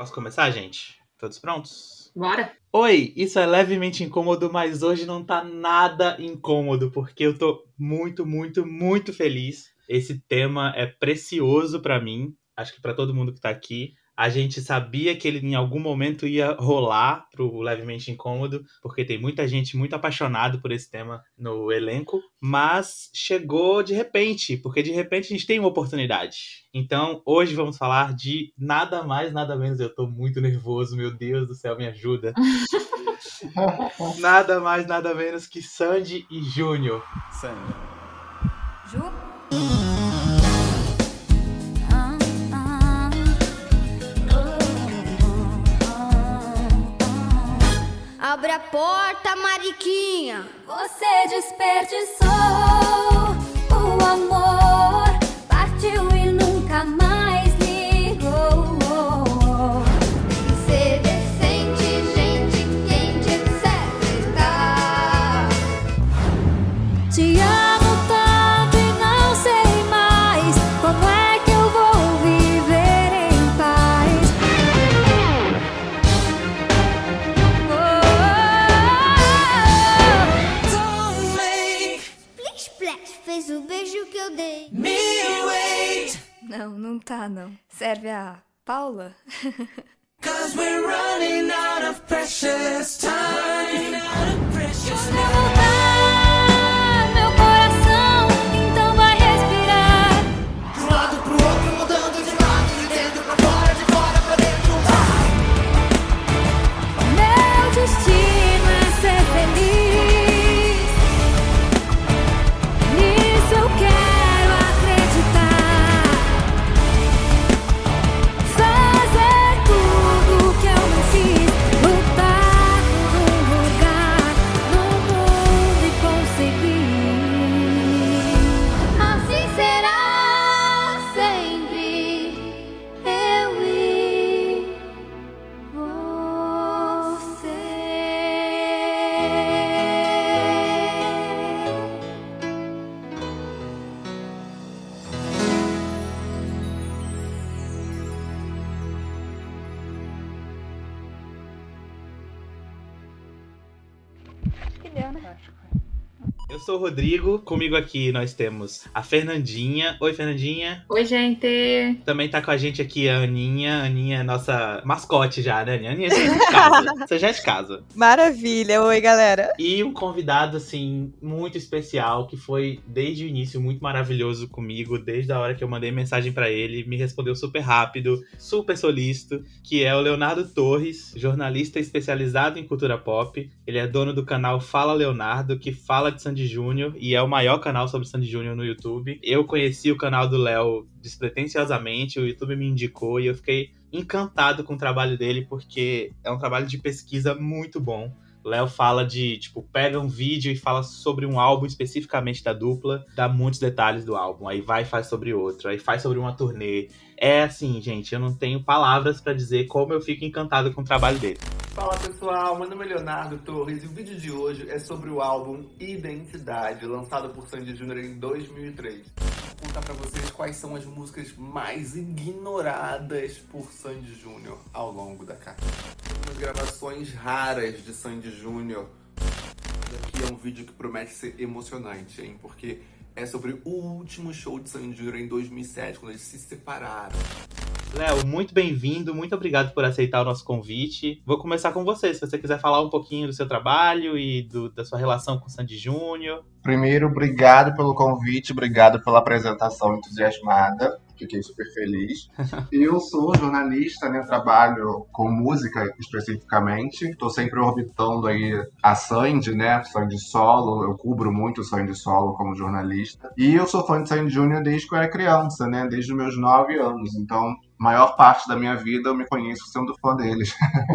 Posso começar, gente? Todos prontos? Bora? Oi, isso é levemente incômodo, mas hoje não tá nada incômodo, porque eu tô muito, muito, muito feliz. Esse tema é precioso pra mim, acho que pra todo mundo que tá aqui. A gente sabia que ele em algum momento ia rolar pro Levemente Incômodo, porque tem muita gente muito apaixonada por esse tema no elenco, mas chegou de repente, porque de repente a gente tem uma oportunidade. Então, hoje vamos falar de nada mais, nada menos. Eu tô muito nervoso, meu Deus do céu, me ajuda. nada mais, nada menos que Sandy e Júnior. Sandy. Porta, Mariquinha. Você desperdiçou o amor, Paula? Cause we're running out of precious time. Sou o Rodrigo, comigo aqui nós temos a Fernandinha. Oi, Fernandinha. Oi, gente. Também tá com a gente aqui a Aninha. Aninha é nossa mascote já, né, Aninha? Aninha, você já é de casa. Você já é de casa. Maravilha, oi galera. E um convidado, assim, muito especial, que foi desde o início muito maravilhoso comigo, desde a hora que eu mandei mensagem pra ele, me respondeu super rápido, super solícito, que é o Leonardo Torres, jornalista especializado em cultura pop. Ele é dono do canal Fala Leonardo, que fala de Sandy Júnior e é o maior canal sobre Sandy Júnior no YouTube. Eu conheci o canal do Léo despretensiosamente, o YouTube me indicou e eu fiquei encantado com o trabalho dele, porque é um trabalho de pesquisa muito bom. Léo fala de, tipo, pega um vídeo e fala sobre um álbum especificamente da dupla, dá muitos detalhes do álbum, aí vai e faz sobre outro, aí faz sobre uma turnê. É assim, gente, eu não tenho palavras pra dizer como eu fico encantado com o trabalho dele. Fala pessoal, meu nome é Leonardo Torres e o vídeo de hoje é sobre o álbum Identidade, lançado por Sandy Júnior em 2003. Vou contar pra vocês quais são as músicas mais ignoradas por Sandy Júnior ao longo da carreira. Umas gravações raras de Sandy Júnior. Aqui é um vídeo que promete ser emocionante, hein? Porque é sobre o último show de Sandy Júnior em 2007, quando eles se separaram. Léo, muito bem-vindo, muito obrigado por aceitar o nosso convite. Vou começar com você, se você quiser falar um pouquinho do seu trabalho e do- da sua relação com o Sandy Júnior. Primeiro, obrigado pelo convite, obrigado pela apresentação entusiasmada. Fiquei super feliz. Eu sou jornalista, né? Trabalho com música especificamente. Estou sempre orbitando aí a Sandy, né? Sandy Solo. Eu cubro muito o Sandy Solo como jornalista. E eu sou fã de Sandy Júnior desde que eu era criança, né? Desde os meus nove anos. Então, maior parte da minha vida eu me conheço sendo fã deles.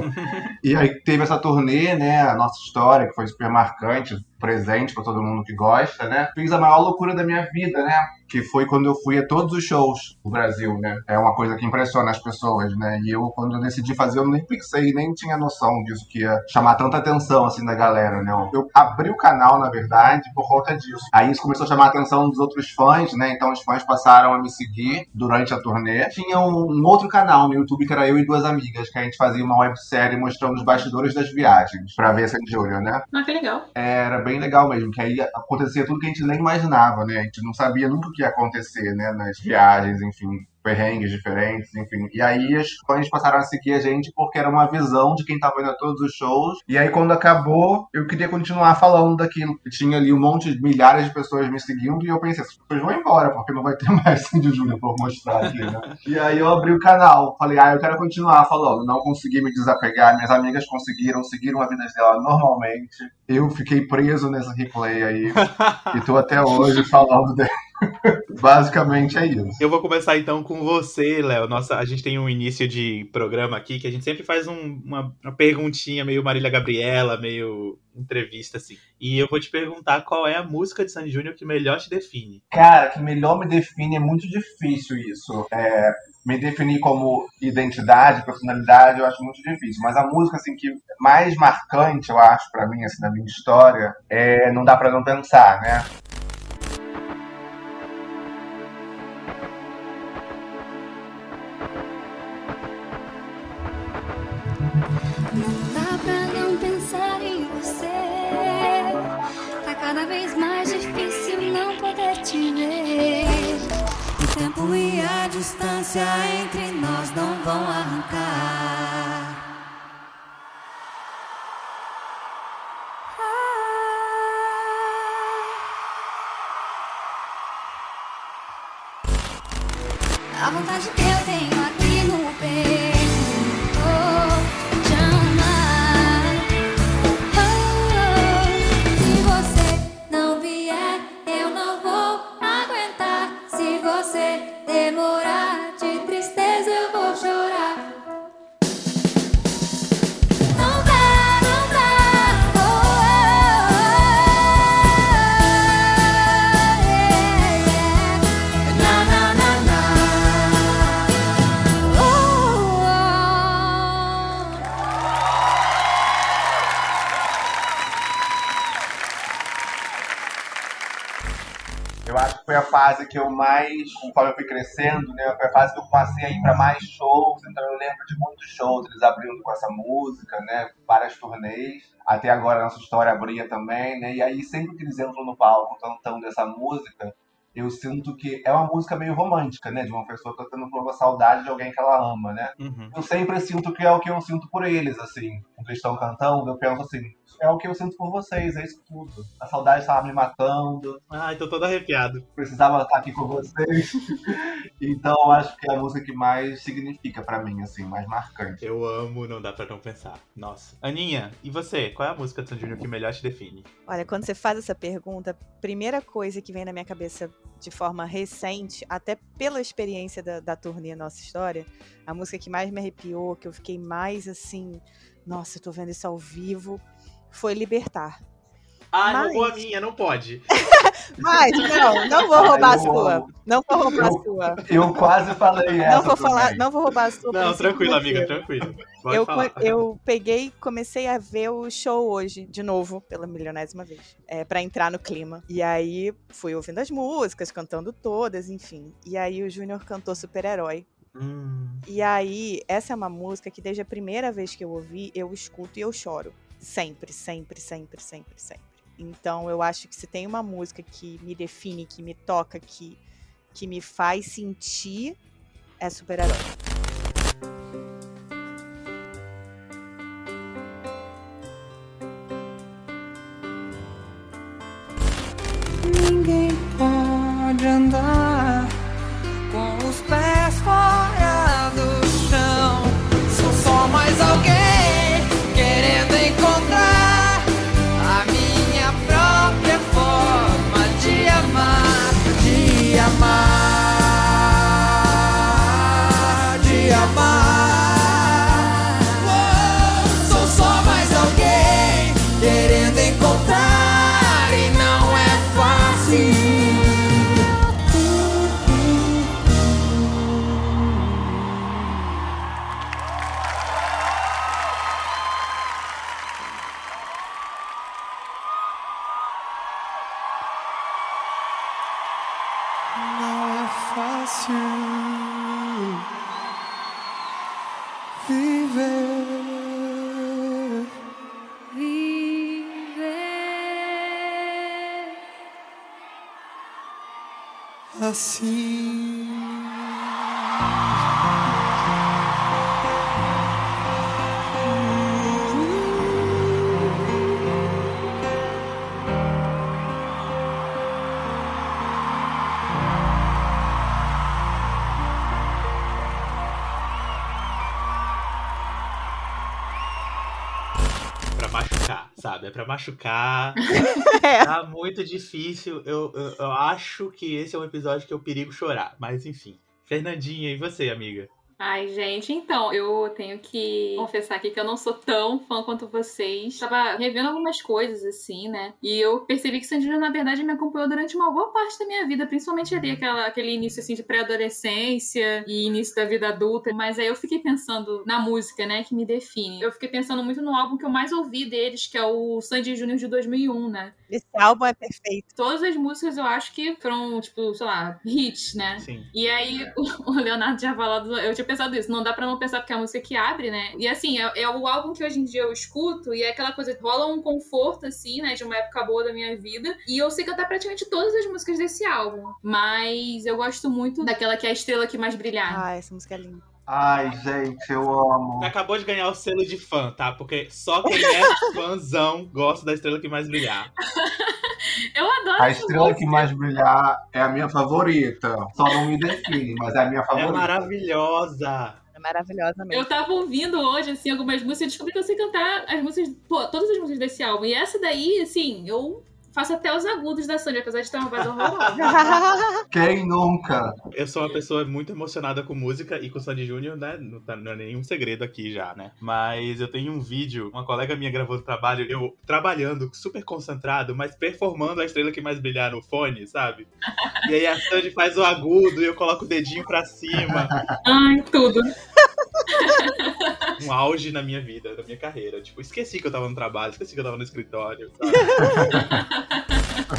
e aí teve essa turnê, né? A nossa história, que foi super marcante presente pra todo mundo que gosta, né? Fiz a maior loucura da minha vida, né? Que foi quando eu fui a todos os shows do Brasil, né? É uma coisa que impressiona as pessoas, né? E eu, quando eu decidi fazer, eu nem pensei, nem tinha noção disso, que ia chamar tanta atenção, assim, da galera, né? Eu abri o canal, na verdade, por conta disso. Aí isso começou a chamar a atenção dos outros fãs, né? Então os fãs passaram a me seguir durante a turnê. Tinha um, outro canal no YouTube que era eu e duas amigas, que a gente fazia uma websérie mostrando os bastidores das viagens pra ver Sandy Júnior, né? Ah, que legal. Era bem legal mesmo, que aí acontecia tudo que a gente nem imaginava, né? A gente não sabia nunca o que ia acontecer, né? Nas viagens, enfim, perrengues diferentes, enfim. E aí os fãs passaram a seguir a gente porque era uma visão de quem tava indo a todos os shows. E aí quando acabou, eu queria continuar falando daquilo. Tinha ali um monte de milhares de pessoas me seguindo e eu pensei, essas pessoas vão embora, porque não vai ter mais Sandy Júnior pra mostrar aqui, né? e aí eu abri o canal, falei, ah, eu quero continuar falando. Não consegui me desapegar, minhas amigas conseguiram, seguiram a vida dela normalmente. Eu fiquei preso nesse replay aí e tô até hoje falando dele. Basicamente é isso. Eu vou começar então com você, Léo. Nossa, a gente tem um início de programa aqui que a gente sempre faz um- uma, uma perguntinha meio Marília Gabriela, meio entrevista assim. E eu vou te perguntar qual é a música de Sandy Júnior que melhor te define. Cara, que melhor me define é muito difícil isso. É, me definir como identidade, personalidade, eu acho muito difícil. Mas a música assim que mais marcante, eu acho, pra mim, assim, na minha história, é Não Dá Pra Não Pensar, né? Fase que eu mais, conforme eu fui crescendo, né? Foi a fase que eu passei a ir pra mais shows, então eu lembro de muitos shows, eles abrindo com essa música, né? Várias turnês. Até agora a nossa história abria também, né? E aí sempre que eles entram no palco cantando essa música, eu sinto que é uma música meio romântica, né? De uma pessoa cantando por uma saudade de alguém que ela ama, né? Uhum. Eu sempre sinto que é o que eu sinto por eles, assim. Quando eles estão cantando, eu penso assim, é o que eu sinto por vocês, é isso tudo. A saudade estava me matando, Ai, tô todo arrepiado. precisava estar aqui com vocês. então eu acho que é a música que mais significa pra mim, assim, mais marcante. Eu amo, não dá pra não pensar. Nossa. Aninha, e você? Qual é a música de Sandy Júnior que melhor te define? Olha, quando você faz essa pergunta, a primeira coisa que vem na minha cabeça de forma recente, até pela experiência da, da turnê Nossa História, a música que mais me arrepiou, que eu fiquei mais assim, nossa, eu tô vendo isso ao vivo, foi Libertar. Ah, Mas- roubou a minha, não pode. Mas, não, não vou roubar a eu sua. amo. Não vou roubar a Eu- sua. Eu quase falei essa Não vou falar, não vou roubar a sua. Não, tranquilo, amiga, tranquilo. Eu, eu peguei comecei a ver o show hoje, de novo, pela milionésima vez, é, para entrar no clima. E aí fui ouvindo as músicas, cantando todas, enfim. E aí o Júnior cantou Super-Herói. Hum, E aí, essa é uma música que desde a primeira vez que eu ouvi, eu escuto e eu choro. Sempre, sempre, sempre, sempre, sempre. Então eu acho que se tem uma música que me define, que me toca, que, que me faz sentir, é Super-Herói. Ninguém pode andar assim. Pra machucar, sabe? É pra machucar. É. Tá muito difícil. Eu, eu, eu acho que esse é um episódio que eu perigo chorar. Mas enfim. Fernandinha, e você, amiga? Ai, gente, então, eu tenho que confessar aqui que eu não sou tão fã quanto vocês. Tava revendo algumas coisas, assim, né? E eu percebi que Sandra, na verdade, me acompanhou durante uma boa parte da minha vida, principalmente ali aquela, aquele início, assim, de pré-adolescência e início da vida adulta. Mas aí eu fiquei pensando na música, né, que me define. Eu fiquei pensando muito no álbum que eu mais ouvi deles, que é o Sandy Júnior de 2001, né? Esse álbum é perfeito. Todas as músicas eu acho que foram, tipo, sei lá, hits, né? Sim. E aí, o Leonardo tinha falado, eu tinha pensado isso, não dá pra não pensar porque é a música que abre, né? E assim, é, é o álbum que hoje em dia eu escuto e é aquela coisa, rola um conforto, assim, né, de uma época boa da minha vida. E eu sei cantar praticamente todas as músicas desse álbum. Mas eu gosto muito daquela que é a estrela que mais brilhar. Ah, essa música é linda. Ai, gente, eu amo. Acabou de ganhar o selo de fã, tá? Porque só quem é fãzão gosta da estrela que mais brilhar. Eu adoro A estrela que mais brilhar é a minha favorita. Só não me define, mas é a minha É favorita. maravilhosa. É maravilhosa mesmo. Eu tava ouvindo hoje, assim, algumas músicas e descobri que eu sei cantar as músicas, pô, todas as músicas desse álbum. E essa daí, assim, eu faço até os agudos da Sandy, apesar de ter uma voz horrorosa. Quem nunca? Eu sou uma pessoa muito emocionada com música e com Sandy Júnior, né? Não, tá, não é nenhum segredo aqui já, né? Mas eu tenho um vídeo, uma colega minha gravou no trabalho, eu trabalhando, super concentrado, mas performando a estrela que mais brilhar no fone, sabe? E aí a Sandy faz o agudo e eu coloco o dedinho pra cima. Ai, tudo. Um auge na minha vida, na minha carreira. Tipo, esqueci que eu tava no trabalho, esqueci que eu tava no escritório, sabe?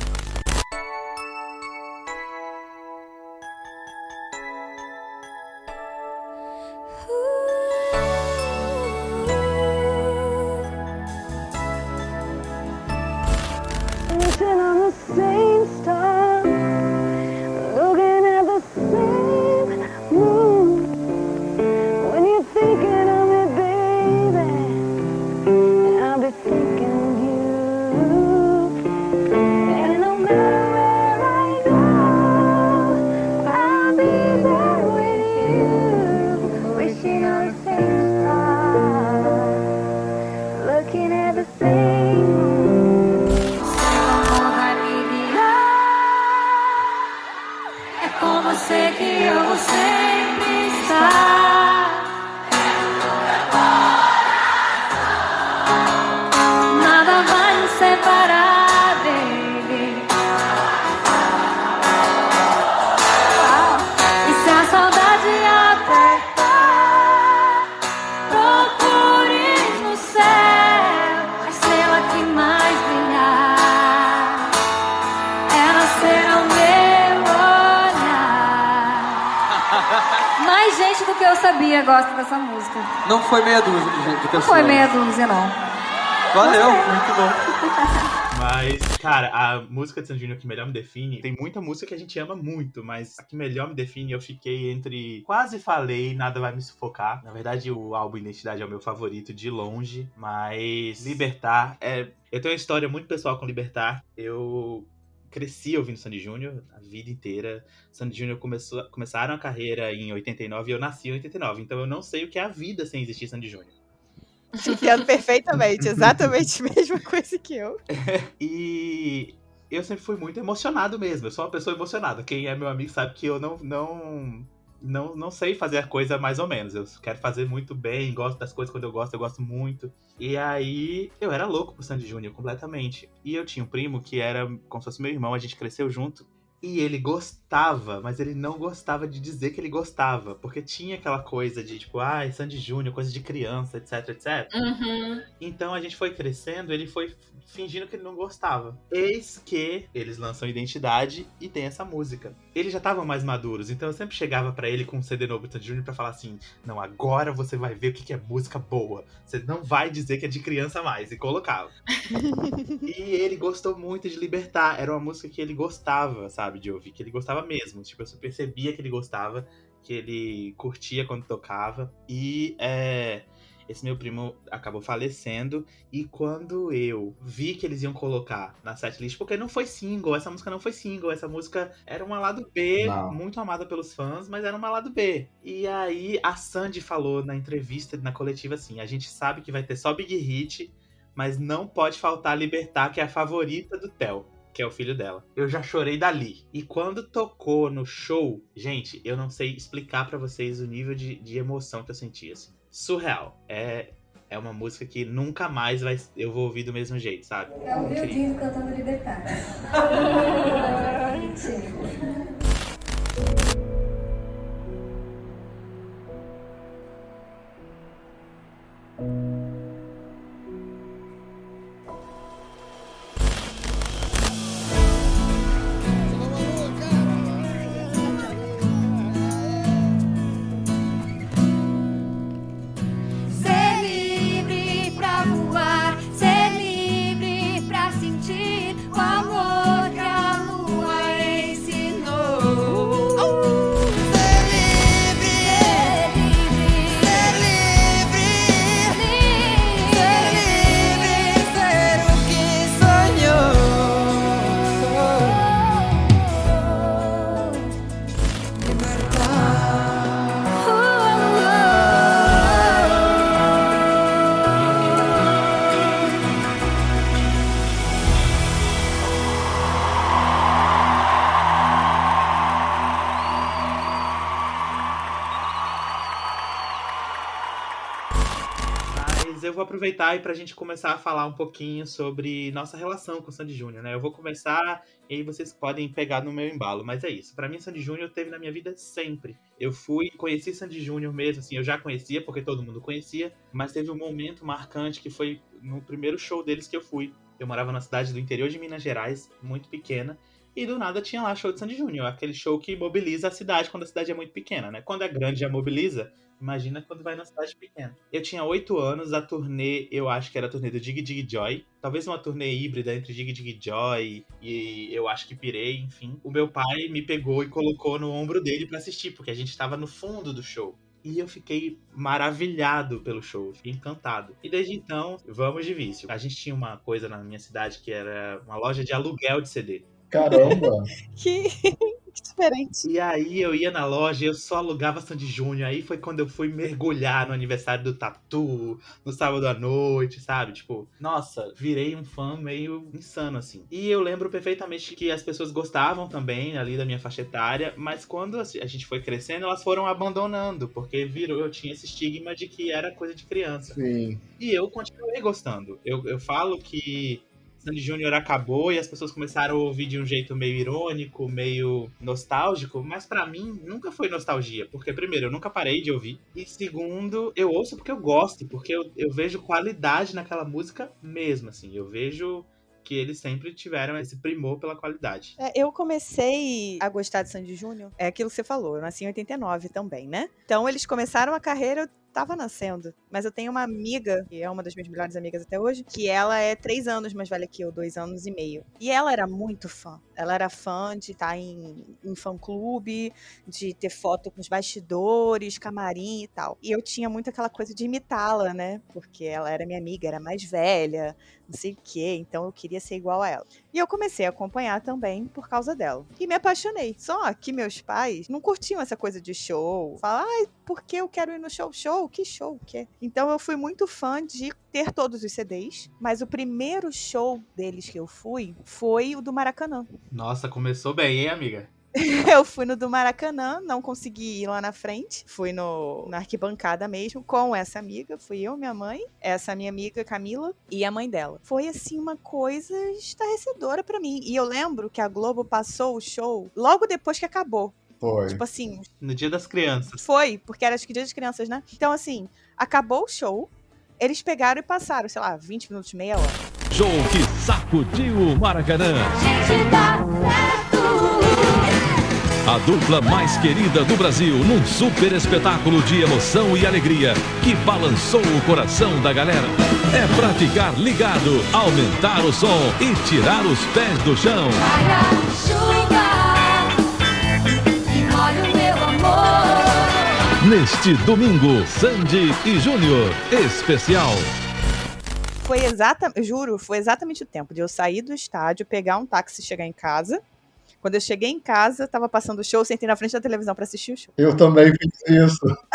foi meia dúzia de gente de Não pessoas. foi meia dúzia, não. Valeu, muito bom. Mas, cara, a música de Sandy que melhor me define, tem muita música que a gente ama muito, mas a que melhor me define, eu fiquei entre quase falei, nada vai me sufocar. Na verdade, o álbum Identidade é o meu favorito de longe, mas Libertar é. Eu tenho uma história muito pessoal com Libertar. Eu cresci ouvindo Sandy Júnior a vida inteira. Sandy Júnior começou, começaram a carreira em 89 e eu nasci em 89, então eu não sei o que é a vida sem existir Sandy Júnior. Entendo perfeitamente, exatamente a mesma coisa que eu. E eu sempre fui muito emocionado mesmo. Eu sou uma pessoa emocionada. Quem é meu amigo sabe que eu não não não, não sei fazer a coisa mais ou menos. Eu quero fazer muito bem, gosto das coisas quando eu gosto, eu gosto muito. E aí eu era louco pro Sandy Júnior completamente. E eu tinha um primo que era como se fosse meu irmão, a gente cresceu junto. E ele gostava, mas ele não gostava de dizer que ele gostava. Porque tinha aquela coisa de tipo, ai, Sandy Júnior, coisa de criança, etc, etc. Uhum. Então a gente foi crescendo, ele foi fingindo que ele não gostava. Eis que eles lançam Identidade e tem essa música. eles já estavam mais maduros, então eu sempre chegava pra ele com um CD novo do Sandy Júnior pra falar assim: não, agora você vai ver o que que é música boa. Você não vai dizer que é de criança mais. E colocava. e ele gostou muito de Libertar. Era uma música que ele gostava, sabe, de ouvir, que ele gostava mesmo. Tipo, eu percebia que ele gostava, que ele curtia quando tocava. E é, esse meu primo acabou falecendo. E quando eu vi que eles iam colocar na setlist, porque não foi single, essa música não foi single, essa música era uma lado B, Não. muito amada pelos fãs, mas era uma lado B. E aí a Sandy falou na entrevista, na coletiva, assim: a gente sabe que vai ter só Big Hit, mas não pode faltar Libertar, que é a favorita do Theo. Que é o filho dela. Eu já chorei dali. E quando tocou no show, gente, eu não sei explicar pra vocês o nível de, de emoção que eu senti, assim. Surreal. É, é uma música que nunca mais vai, eu vou ouvir do mesmo jeito, sabe? É o. Dino cantando Libertar. Mentira. Aproveitar e pra gente começar a falar um pouquinho sobre nossa relação com o Sandy Júnior, né? Eu vou começar e aí vocês podem pegar no meu embalo, mas é isso. Pra mim, Sandy Júnior teve na minha vida sempre. Eu fui, conheci Sandy Júnior mesmo, assim, eu já conhecia, porque todo mundo conhecia, mas teve um momento marcante que foi no primeiro show deles que eu fui. Eu morava na cidade do interior de Minas Gerais, muito pequena, e do nada tinha lá show de Sandy Júnior, aquele show que mobiliza a cidade quando a cidade é muito pequena, né? Quando é grande já mobiliza, imagina quando vai na cidade pequena. Eu tinha oito anos, a turnê, eu acho que era a turnê do Dig Dig Joy, talvez uma turnê híbrida entre Dig Dig Joy e eu acho que Pirei, enfim. O meu pai me pegou e colocou no ombro dele pra assistir, porque a gente tava no fundo do show. E eu fiquei maravilhado pelo show, fiquei encantado. E desde então, vamos de vício. A gente tinha uma coisa na minha cidade que era uma loja de aluguel de CD. Caramba! Que diferente. E aí eu ia na loja e eu só alugava Sandy Júnior. Aí foi quando eu fui mergulhar no aniversário do Tatu, no sábado à noite, sabe? Tipo, nossa, virei um fã meio insano, assim. E eu lembro perfeitamente que as pessoas gostavam também ali da minha faixa etária, mas quando a gente foi crescendo, elas foram abandonando, porque virou, eu tinha esse estigma de que era coisa de criança. Sim. E eu continuei gostando. Eu, eu falo que Sandy Júnior acabou e as pessoas começaram a ouvir de um jeito meio irônico, meio nostálgico, mas pra mim nunca foi nostalgia, porque primeiro, eu nunca parei de ouvir, e segundo, eu ouço porque eu gosto, porque eu, eu vejo qualidade naquela música mesmo, assim, eu vejo que eles sempre tiveram esse primor pela qualidade. É, eu comecei a gostar de Sandy Júnior, é aquilo que você falou, eu nasci em 89 também, né? Então eles começaram a carreira, tava nascendo. Mas eu tenho uma amiga, que é uma das minhas melhores amigas até hoje, que ela é três anos mais velha que eu, dois anos e meio. E ela era muito fã. Ela era fã de estar em, em fã-clube, de ter foto com os bastidores, camarim e tal. E eu tinha muito aquela coisa de imitá-la, né? Porque ela era minha amiga, era mais velha, não sei o quê, então eu queria ser igual a ela. E eu comecei a acompanhar também por causa dela. E me apaixonei. Só que meus pais não curtiam essa coisa de show. Falavam, ai, por que eu quero ir no show? Show? Que show? O quê? Então eu fui muito fã de ter todos os CDs, mas o primeiro show deles que eu fui foi o do Maracanã. Nossa, começou bem, hein, amiga? Eu fui no do Maracanã, não consegui ir lá na frente. Fui no, na arquibancada mesmo, com essa amiga. Fui eu, minha mãe, essa minha amiga Camila e a mãe dela. Foi, assim, uma coisa estarrecedora pra mim. E eu lembro que a Globo passou o show logo depois que acabou. Foi. Tipo assim, No Dia das Crianças. foi, porque era acho que dia das crianças, né? Então, assim, acabou o show, eles pegaram e passaram, sei lá, 20 minutos, meia hora. Show que sacudiu o Maracanã. A A dupla mais querida do Brasil num super espetáculo de emoção e alegria que balançou o coração da galera. É pra ficar ligado, aumentar o som e tirar os pés do chão. Neste domingo, Sandy e Júnior, especial. Foi exatamente, juro, foi exatamente o tempo de eu sair do estádio, pegar um táxi e chegar em casa. Quando eu cheguei em casa, tava passando o show, sentei na frente da televisão pra assistir o show. Eu também fiz isso.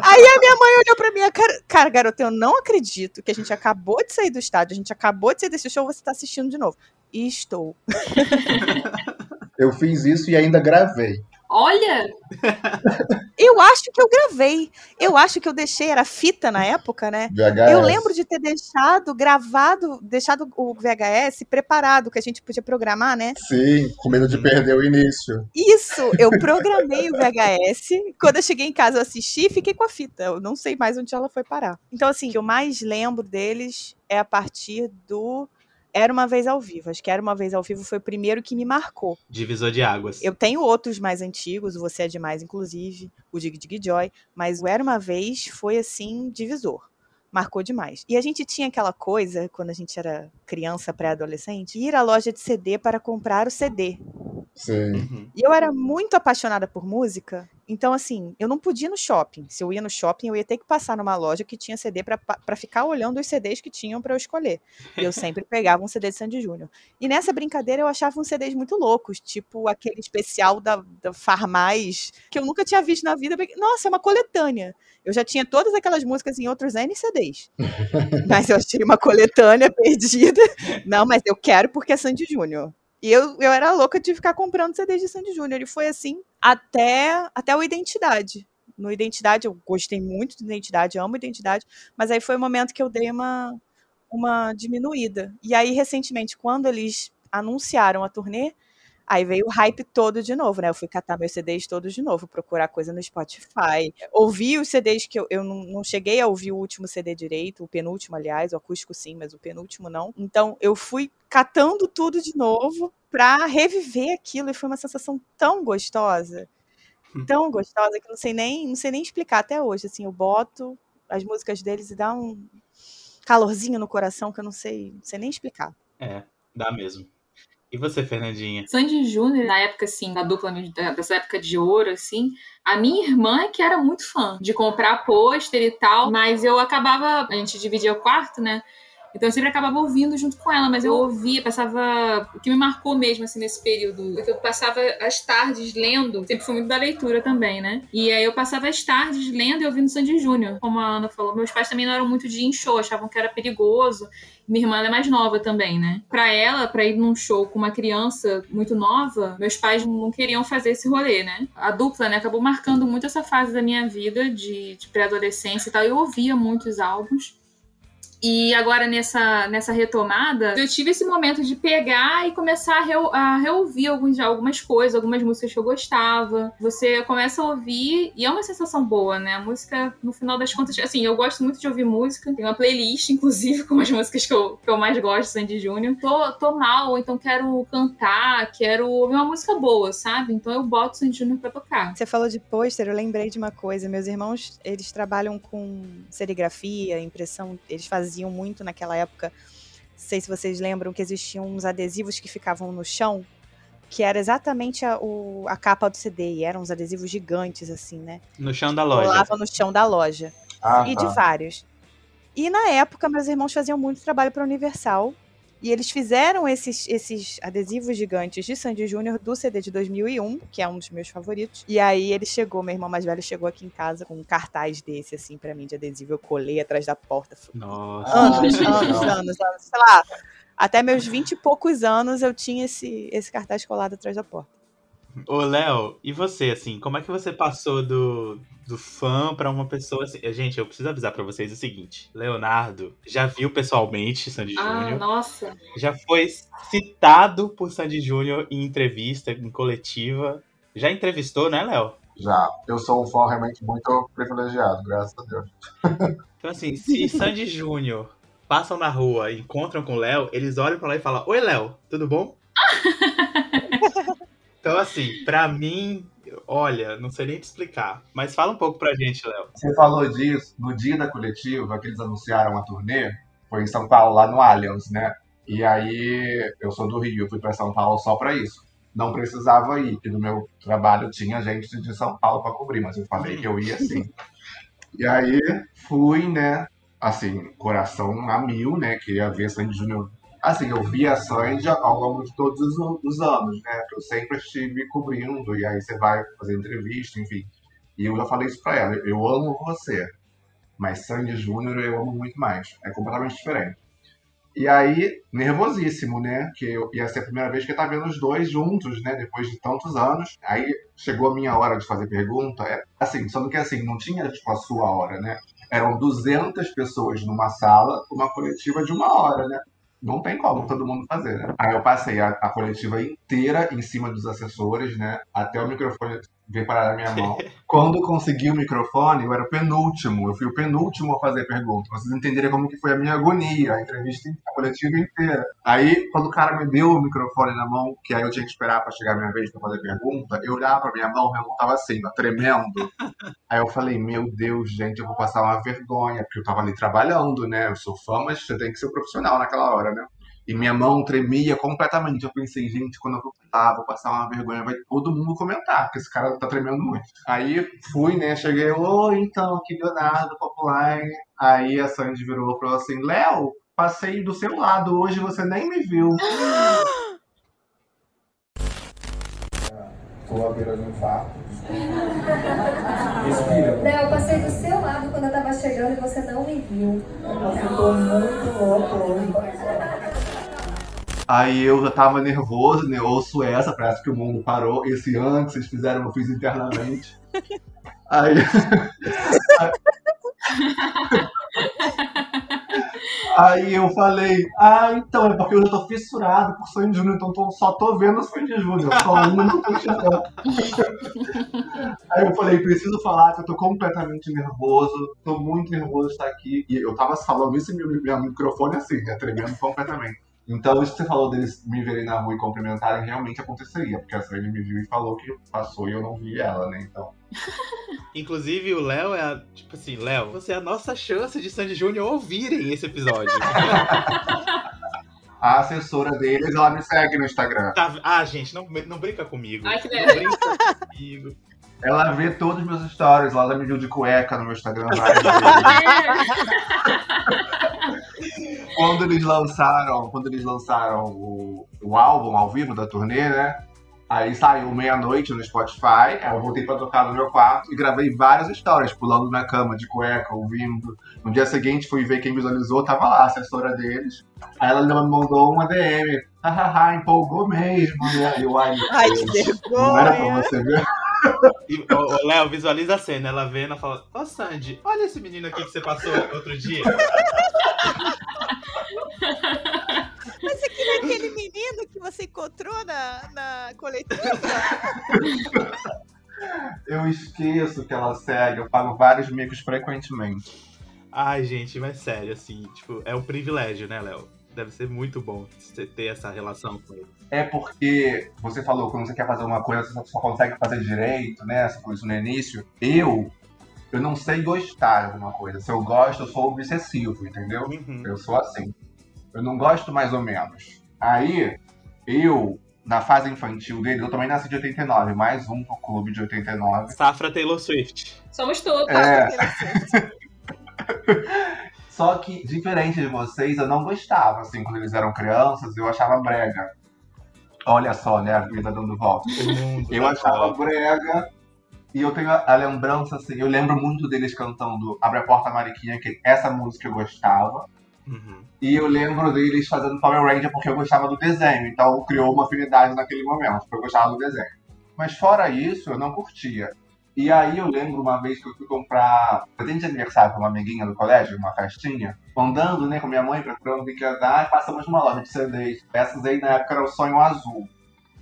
Aí a minha mãe olhou pra mim, cara, cara, garota, eu não acredito que a gente acabou de sair do estádio, a gente acabou de sair desse show, você tá assistindo de novo. E estou. Eu fiz isso e ainda gravei. Olha! Eu acho que eu gravei. Eu acho que eu deixei, era fita na época, né? VHS. Eu lembro de ter deixado gravado, deixado o VHS preparado, que a gente podia programar, né? Sim, com medo de perder o início. Isso, eu programei o VHS. Quando eu cheguei em casa, eu assisti e fiquei com a fita. Eu não sei mais onde ela foi parar. Então, assim, o que eu mais lembro deles é a partir do Era uma vez ao vivo. Acho que Era uma vez ao vivo foi o primeiro que me marcou. Divisor de águas. Eu tenho outros mais antigos, o Você é Demais, inclusive, o Dig Dig Joy, mas o Era Uma Vez foi, assim, divisor. Marcou demais. E a gente tinha aquela coisa, quando a gente era criança, pré-adolescente, ir à loja de CD para comprar o CD. Sim. E eu era muito apaixonada por música, então, assim, eu não podia ir no shopping. Se eu ia no shopping, eu ia ter que passar numa loja que tinha CD pra pra ficar olhando os CDs que tinham pra eu escolher. E eu sempre pegava um CD de Sandy Júnior. E nessa brincadeira eu achava uns CDs muito loucos, tipo aquele especial da, da Farmais, que eu nunca tinha visto na vida. porque, Nossa, é uma coletânea. Eu já tinha todas aquelas músicas em outros N CDs. mas eu achei uma coletânea perdida. Não, mas eu quero porque é Sandy Júnior. E eu, eu era louca de ficar comprando CDs de Sandy Júnior. E foi assim até, até o Identidade. No Identidade, eu gostei muito de Identidade, amo Identidade, mas aí foi o momento que eu dei uma, uma diminuída. E aí, recentemente, quando eles anunciaram a turnê, aí veio o hype todo de novo, né? Eu fui catar meus CDs todos de novo, procurar coisa no Spotify. Ouvi os CDs que eu, eu não, não cheguei a ouvir o último CD direito, o penúltimo, aliás, o acústico sim, mas o penúltimo não. Então, eu fui catando tudo de novo pra reviver aquilo e foi uma sensação tão gostosa. Tão gostosa que eu não sei nem, não sei nem explicar até hoje, assim, eu boto as músicas deles e dá um calorzinho no coração que eu não sei, não sei nem explicar. É, dá mesmo. E você, Fernandinha? Sandy Júnior, na época, assim, da dupla, dessa época de ouro, assim, a minha irmã é que era muito fã de comprar pôster e tal, mas eu acabava, a gente dividia o quarto, né? Então eu sempre acabava ouvindo junto com ela, mas eu ouvia, passava. O que me marcou mesmo, assim, nesse período, é que eu passava as tardes lendo, sempre fui muito da leitura também, né? E aí eu passava as tardes lendo e ouvindo Sandy Júnior. Como a Ana falou, meus pais também não eram muito de ir em show, achavam que era perigoso. Minha irmã é mais nova também, né? Pra ela, pra ir num show com uma criança muito nova, meus pais não queriam fazer esse rolê, né? A dupla, né, acabou marcando muito essa fase da minha vida de, de pré-adolescência e tal. Eu ouvia muitos álbuns. E agora nessa, nessa retomada, eu tive esse momento de pegar e começar a, a reouvir alguns, algumas coisas, algumas músicas que eu gostava. Você começa a ouvir e é uma sensação boa, né? A música, no final das contas, assim, eu gosto muito de ouvir música. Tem uma playlist, inclusive, com as músicas que eu, que eu mais gosto, Sandy Júnior. Tô, tô mal, então quero cantar, quero ouvir uma música boa, sabe? Então eu boto Sandy Júnior pra tocar. Você falou de pôster, eu lembrei de uma coisa. Meus irmãos, eles trabalham com serigrafia, impressão. Eles faziam muito naquela época. Não sei se vocês lembram que existiam uns adesivos que ficavam no chão, que era exatamente a, o- a capa do CD. E eram uns adesivos gigantes, assim, né? No chão da loja. Colava no chão da loja. Ah, e de vários. E na época, meus irmãos faziam muito trabalho para Universal. E eles fizeram esses, esses adesivos gigantes de Sandy Júnior do CD de 2001, que é um dos meus favoritos. E aí ele chegou, meu irmão mais velho chegou aqui em casa com um cartaz desse, assim, pra mim, de adesivo. Eu colei atrás da porta. Nossa. Anos, anos, anos, anos. Sei lá, até meus 20 e poucos anos eu tinha esse, esse cartaz colado atrás da porta. Ô, Léo, e você, assim, como é que você passou do, do fã pra uma pessoa assim? Gente, eu preciso avisar pra vocês o seguinte: Leonardo já viu pessoalmente Sandy Ah, Júnior, nossa. já foi citado por Sandy Júnior em entrevista, em coletiva. Já entrevistou, né, Léo? Já. Eu sou um fã realmente muito privilegiado, graças a Deus. Então, assim, se Sandy Júnior passam na rua e encontram com o Léo, eles olham pra lá e falam: Oi, Léo, tudo bom? Então, assim, pra mim, olha, não sei nem te explicar. Mas fala um pouco pra gente, Léo. Você falou disso no dia da coletiva, que eles anunciaram a turnê, foi em São Paulo, lá no Allianz, né? E aí, eu sou do Rio, fui pra São Paulo só pra isso. Não precisava ir, porque no meu trabalho tinha gente de São Paulo pra cobrir, mas eu falei que eu ia sim. E aí, fui, né? Assim, coração a mil, né? Queria ver Sandy Júnior. Assim, eu vi a Sandy ao longo de todos os, os anos, né? Eu sempre estive cobrindo, e aí você vai fazer entrevista, enfim. E eu já falei isso pra ela, eu amo você, mas Sandy Júnior eu amo muito mais. É completamente diferente. E aí, nervosíssimo, né? Que eu, ia ser a primeira vez que eu tava vendo os dois juntos, né? Depois de tantos anos. Aí chegou a minha hora de fazer pergunta. É, assim, só que assim, não tinha tipo a sua hora, né? Eram 200 pessoas numa sala, uma coletiva de uma hora, né? Não tem como todo mundo fazer, né? Aí eu passei a, a coletiva inteira em cima dos assessores, né? Até o microfone vir parar na minha mão. Quando consegui o microfone, eu era o penúltimo. Eu fui o penúltimo a fazer pergunta. Vocês entenderem como que foi a minha agonia, a entrevista, a coletiva inteira. Aí, quando o cara me deu o microfone na mão, que aí eu tinha que esperar pra chegar a minha vez pra fazer pergunta, eu olhava pra minha mão, minha mão tava assim, tremendo. Aí eu falei, meu Deus, gente, eu vou passar uma vergonha, porque eu tava ali trabalhando, né? Eu sou fã, mas você tem que ser profissional naquela hora, né? E minha mão tremia completamente. Eu pensei, gente, quando eu voltar, vou passar uma vergonha, vai todo mundo comentar, porque esse cara tá tremendo muito. Aí fui, né? Cheguei, oi, então, aqui Leonardo, Popular. Aí a Sandy virou e falou assim: Léo, passei do seu lado hoje, você nem me viu. Tô à beira de um infarto. Respira. Léo, eu passei do seu lado quando eu tava chegando e você não me viu. Ficou muito louco hoje. Aí eu já tava nervoso, né? Ouço essa, parece que o mundo parou. Esse ano que vocês fizeram, eu fiz internamente. Aí. Aí eu falei, ah, então, é porque eu já tô fissurado por Sandy Júnior, então tô- só tô vendo o Sandy Júnior, só um não tô enxergando. Aí eu falei, preciso falar que eu tô completamente nervoso, tô muito nervoso de estar aqui. E eu tava falando isso e meu, meu microfone assim, né, tremendo completamente. Então, isso que você falou deles me verem na rua e cumprimentarem realmente aconteceria, porque a Sandy me viu e falou que passou e eu não vi ela, né? Então. Inclusive, o Léo é a, tipo assim, Léo, você é a nossa chance de Sandy Júnior ouvirem esse episódio. A assessora deles, ela me segue no Instagram. Tá- ah, gente, não, não brinca comigo. Ai, que não brinca comigo. Ela vê todos os meus stories, ela já me viu de cueca no meu Instagram vezes. Quando eles lançaram, quando eles lançaram o, o álbum ao vivo da turnê, né? Aí saiu meia-noite no Spotify, aí eu voltei pra tocar no meu quarto e gravei várias stories, pulando na cama, de cueca, ouvindo. No dia seguinte fui ver quem visualizou, tava lá a assessora deles. Aí ela me mandou uma DM. Hahaha, empolgou mesmo, né? E eu, ai, Ai, que Deus, Não era pra vergonha. você ver. Ô, Léo, visualiza a cena. Ela vendo e fala: Ô Sandy, olha esse menino aqui que você passou outro dia. Mas aquele é aquele menino que você encontrou na, na coletiva? Eu esqueço que ela segue, eu pago vários micos frequentemente. Ai, gente, mas sério, assim, tipo, é um privilégio, né, Léo? Deve ser muito bom você ter essa relação com ele. É porque você falou que quando você quer fazer uma coisa, você só consegue fazer direito, né? Falou isso no início. Eu, eu não sei gostar de alguma coisa. Se eu gosto, eu sou obsessivo, entendeu? Uhum. Eu sou assim. Eu não gosto mais ou menos. Aí, eu, na fase infantil dele, eu também nasci de 89, mais um pro clube de 89. Safra Taylor Swift. Somos todos. É. Só que, diferente de vocês, eu não gostava, assim, quando eles eram crianças, eu achava brega. Olha só, né, a vida dando volta. Eu achava brega. E eu tenho a, a lembrança, assim, eu lembro muito deles cantando Abre a Porta Mariquinha, que essa música eu gostava. Uhum. E eu lembro deles fazendo Power Ranger porque eu gostava do desenho. Então criou uma afinidade naquele momento, porque eu gostava do desenho. Mas fora isso, eu não curtia. E aí eu lembro uma vez que eu fui comprar presente de aniversário pra uma amiguinha do colégio, uma festinha, andando né, com minha mãe procurando o que ia dar, e passamos numa loja de CDs. Essas aí na época era o Sonho Azul.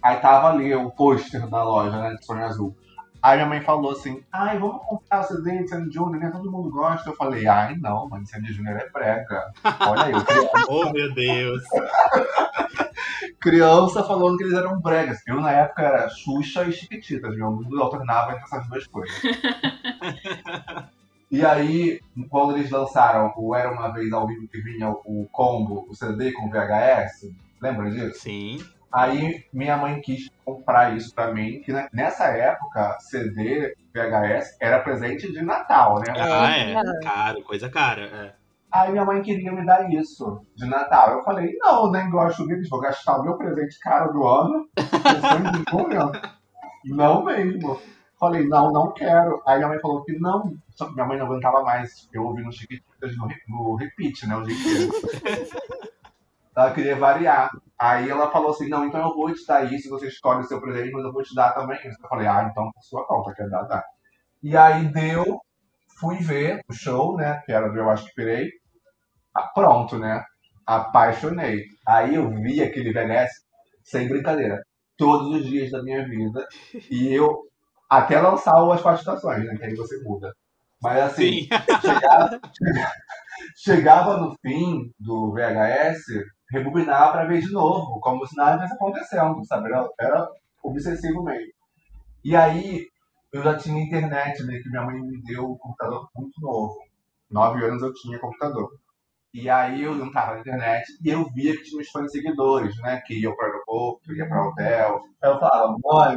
Aí tava ali o pôster da loja, né, de Sonho Azul. Aí minha mãe falou assim, ai, vamos comprar o CD de Sandy Júnior, né? Todo mundo gosta. Eu falei, ai não, mano, Sandy Júnior é brega. Olha aí, queria Oh, meu Deus. criança falando que eles eram bregas. Eu, na época, era Xuxa e Chiquititas. Meu mundo alternava entre essas duas coisas. E aí, quando eles lançaram o Era Uma Vez ao Vivo, que vinha o combo, o CD com VHS, lembra disso? Sim. Aí minha mãe quis comprar isso pra mim, que né, nessa época, CD, VHS, era presente de Natal, né? Ah, é. Caro, coisa cara. É. Aí minha mãe queria me dar isso de Natal. Eu falei, não, nem gosto deles, vou gastar o meu presente caro do ano. momento. Não mesmo. Falei, não, não quero. Aí minha mãe falou que não. Só que minha mãe não aguentava mais eu ouvi no Chiquititas no, no repeat, né? O dia inteiro. ela queria variar. Aí ela falou assim, não, então eu vou te dar isso, você escolhe o seu presente, mas eu vou te dar também isso. Eu falei, ah, então por sua conta, quer dar, dá. E aí deu, fui ver o show, né? Que era do Eu Acho Que Pirei. Ah, pronto, né? Apaixonei. Aí eu vi aquele VHS, sem brincadeira, todos os dias da minha vida. E eu, até lançar as estações, né? Que aí você muda. Mas assim, Sim. chegava, chegava no fim do VHS, rebobinava pra ver de novo, como se nada tivesse acontecendo, sabe? Era, obsessivo mesmo. E aí, eu já tinha internet, né? Que minha mãe me deu um computador muito novo. Nove anos eu tinha computador. E aí eu não tava na internet e eu via que tinha uns fãs seguidores, né? Que iam para o aeroporto, iam para o hotel. Eu falava, mãe,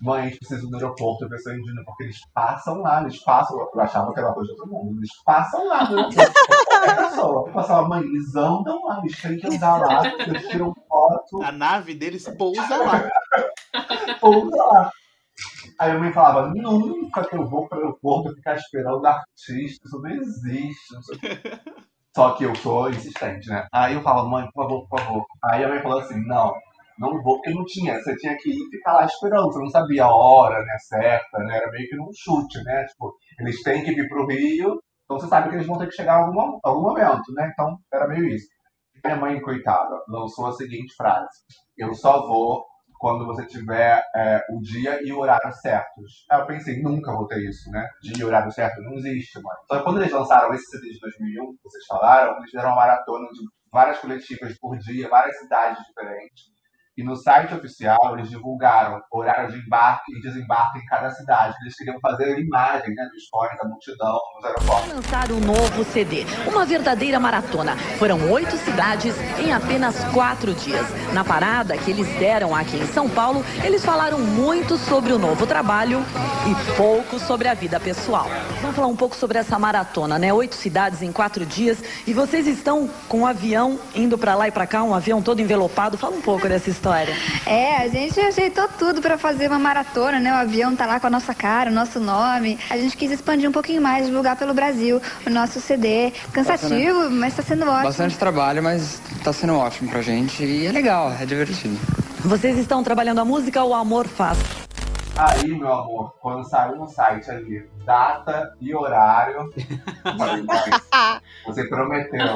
mãe, a gente precisa ir no aeroporto, eu pensei em Dina, porque eles passam lá, eles passam. Eu achava que era coisa de todo mundo, eles passam lá no aeroporto. qualquer pessoa. Eu passava, mãe, eles andam lá, eles têm que andar lá, eles tiram foto, A nave deles pousa lá. pousa lá. Aí a mãe falava, nunca que eu vou para o aeroporto ficar esperando artista, isso não existe. Não sei. Só que eu sou insistente, né? Aí eu falava, mãe, por favor, por favor. Aí a mãe falou assim, não, não vou, porque não tinha. Você tinha que ir ficar lá esperando, você não sabia a hora, né, certa, né? Era meio que num chute, né? Tipo, eles têm que vir pro Rio, então você sabe que eles vão ter que chegar em algum, algum momento, né? Então era meio isso. Minha mãe, coitada, lançou a seguinte frase: Eu só vou quando você tiver é, o dia e o horário certos. Aí eu pensei, nunca vou ter isso, né? Dia e horário certo não existe, mãe. Que quando eles lançaram esse CD de 2001, que vocês falaram, eles fizeram uma maratona de várias coletivas por dia, várias cidades diferentes. E no site oficial eles divulgaram horário de embarque e desembarque em cada cidade. Eles queriam fazer imagem né, dos fãs, da multidão nos aeroportos. lançar um novo CD. Uma verdadeira maratona. Foram oito cidades em apenas quatro dias. Na parada que eles deram aqui em São Paulo, eles falaram muito sobre o novo trabalho e pouco sobre a vida pessoal. Vamos falar um pouco sobre essa maratona, né? Oito cidades em quatro dias. E vocês estão com um avião indo pra lá e pra cá, um avião todo envelopado. Fala um pouco dessa história. É, a gente ajeitou tudo pra fazer uma maratona, né? O avião tá lá com a nossa cara, o nosso nome. A gente quis expandir um pouquinho mais, divulgar pelo Brasil o nosso CD. Cansativo, mas tá sendo ótimo. Bastante trabalho, mas tá sendo ótimo pra gente e é legal, é divertido. Vocês estão trabalhando a música ou o amor faz? Aí, meu amor, quando saiu no site ali, data e horário, eu falei, "Mãe, você prometeu.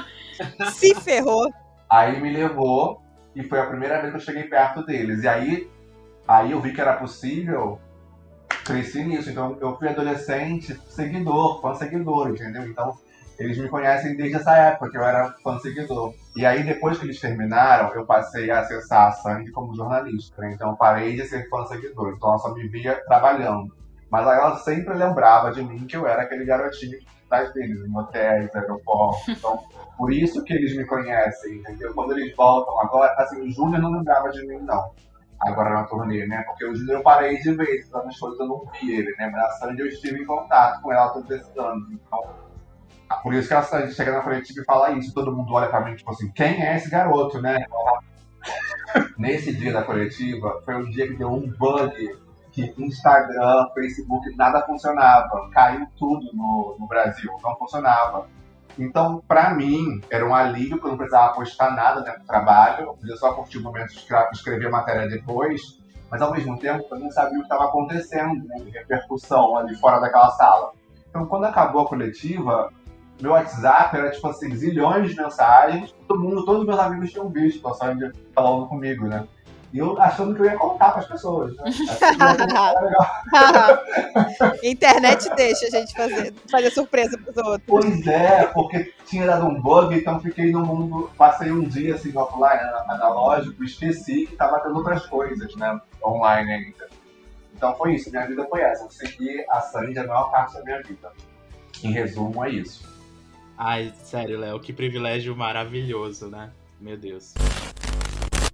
Se ferrou. Aí me levou e foi a primeira vez que eu cheguei perto deles. E aí, aí eu vi que era possível, cresci nisso. Então eu fui adolescente, seguidor, fã seguidor, entendeu? Então eles me conhecem desde essa época que eu era fã seguidor. E aí depois que eles terminaram, eu passei a acessar a como jornalista. né? Então eu parei de ser fã seguidor. Então ela só me via trabalhando. Mas ela sempre lembrava de mim que eu era aquele garotinho das deles, em hotéis, aeroportos. Então, por isso que eles me conhecem, entendeu? Quando eles voltam agora, assim, o Júnior não lembrava de mim, não. Agora na turnê, né? Porque o Júnior eu parei de ver, essas coisas eu não vi ele, né? Mas a Sandy eu estive em contato com ela todos esses anos. Então, ah, por isso que a Sandy chega na frente e fala isso. Todo mundo olha pra mim, tipo assim, quem é esse garoto, né? Nesse dia da coletiva, foi um dia que deu um bug que Instagram, Facebook, nada funcionava. Caiu tudo no, no Brasil, não funcionava. Então, pra mim, era um alívio, porque eu não precisava postar nada dentro do trabalho, eu podia só curtir o momento de escrever a matéria depois, mas ao mesmo tempo eu não sabia o que estava acontecendo, né, de repercussão ali fora daquela sala. Então, quando acabou a coletiva, meu WhatsApp era tipo assim, zilhões de mensagens, todo mundo, todos os meus amigos tinham visto Sandy falando comigo, né? E eu achando que eu ia contar para as pessoas. Né? Internet deixa a gente fazer, fazer surpresa pros outros. Pois é, porque tinha dado um bug, então fiquei no mundo. Passei um dia assim offline, analógico, esqueci que tava tendo outras coisas, né? Online ainda. Então foi isso, minha vida foi essa. Eu segui a Sandy a maior parte da minha vida. Em resumo, é isso. Ai, sério, Léo, que privilégio maravilhoso, né? Meu Deus.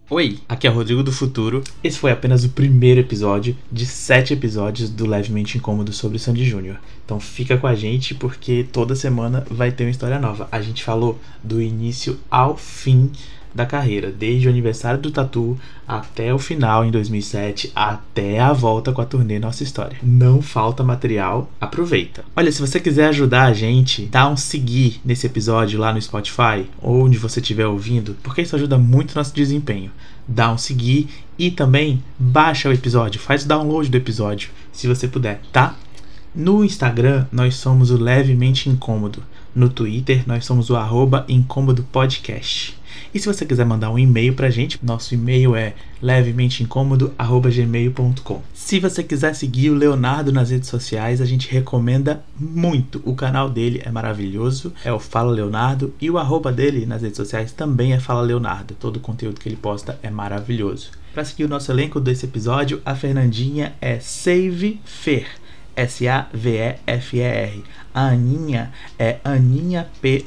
Oi, aqui é Rodrigo do Futuro. Esse foi apenas o primeiro episódio de sete episódios do Levemente Incômodo sobre Sandy Júnior. Então fica com a gente porque toda semana vai ter uma história nova. A gente falou do início ao fim da carreira, desde o aniversário do Tatu até o final em 2007, até a volta com a turnê Nossa História. Não falta material, aproveita. Olha, se você quiser ajudar a gente, dá um seguir nesse episódio lá no Spotify ou onde você estiver ouvindo, porque isso ajuda muito no nosso desempenho. Dá um seguir e também baixa o episódio, faz o download do episódio, se você puder, tá? No Instagram, nós somos o Levemente Incômodo. No Twitter, nós somos o arroba Incômodo Podcast. E se você quiser mandar um e-mail pra gente, nosso e-mail é levementeincômodo.gmail.com. Se você quiser seguir o Leonardo nas redes sociais, a gente recomenda muito. O canal dele é maravilhoso, é o Fala Leonardo, e o arroba dele nas redes sociais também é Fala Leonardo. Todo o conteúdo que ele posta é maravilhoso. Para seguir o nosso elenco desse episódio, a Fernandinha é Save Fer. S-A-V-E-F-E-R. A Aninha é Aninha P.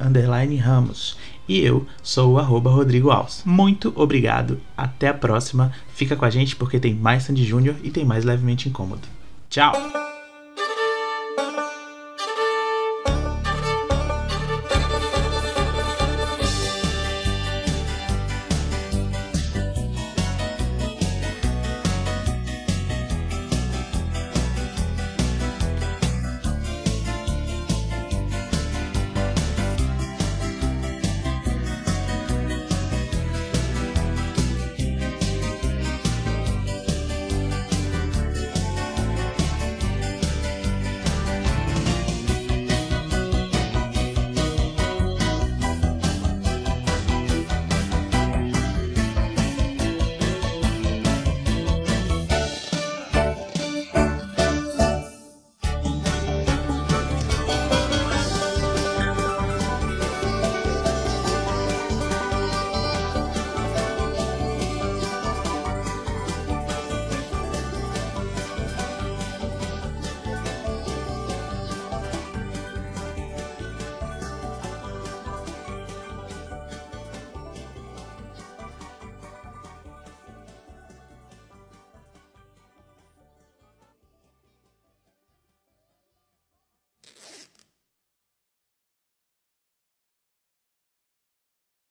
Ramos. E eu sou o arroba Rodrigo Alves. Muito obrigado, até a próxima. Fica com a gente porque tem mais Sandy Júnior e tem mais Levemente Incômodo. Tchau!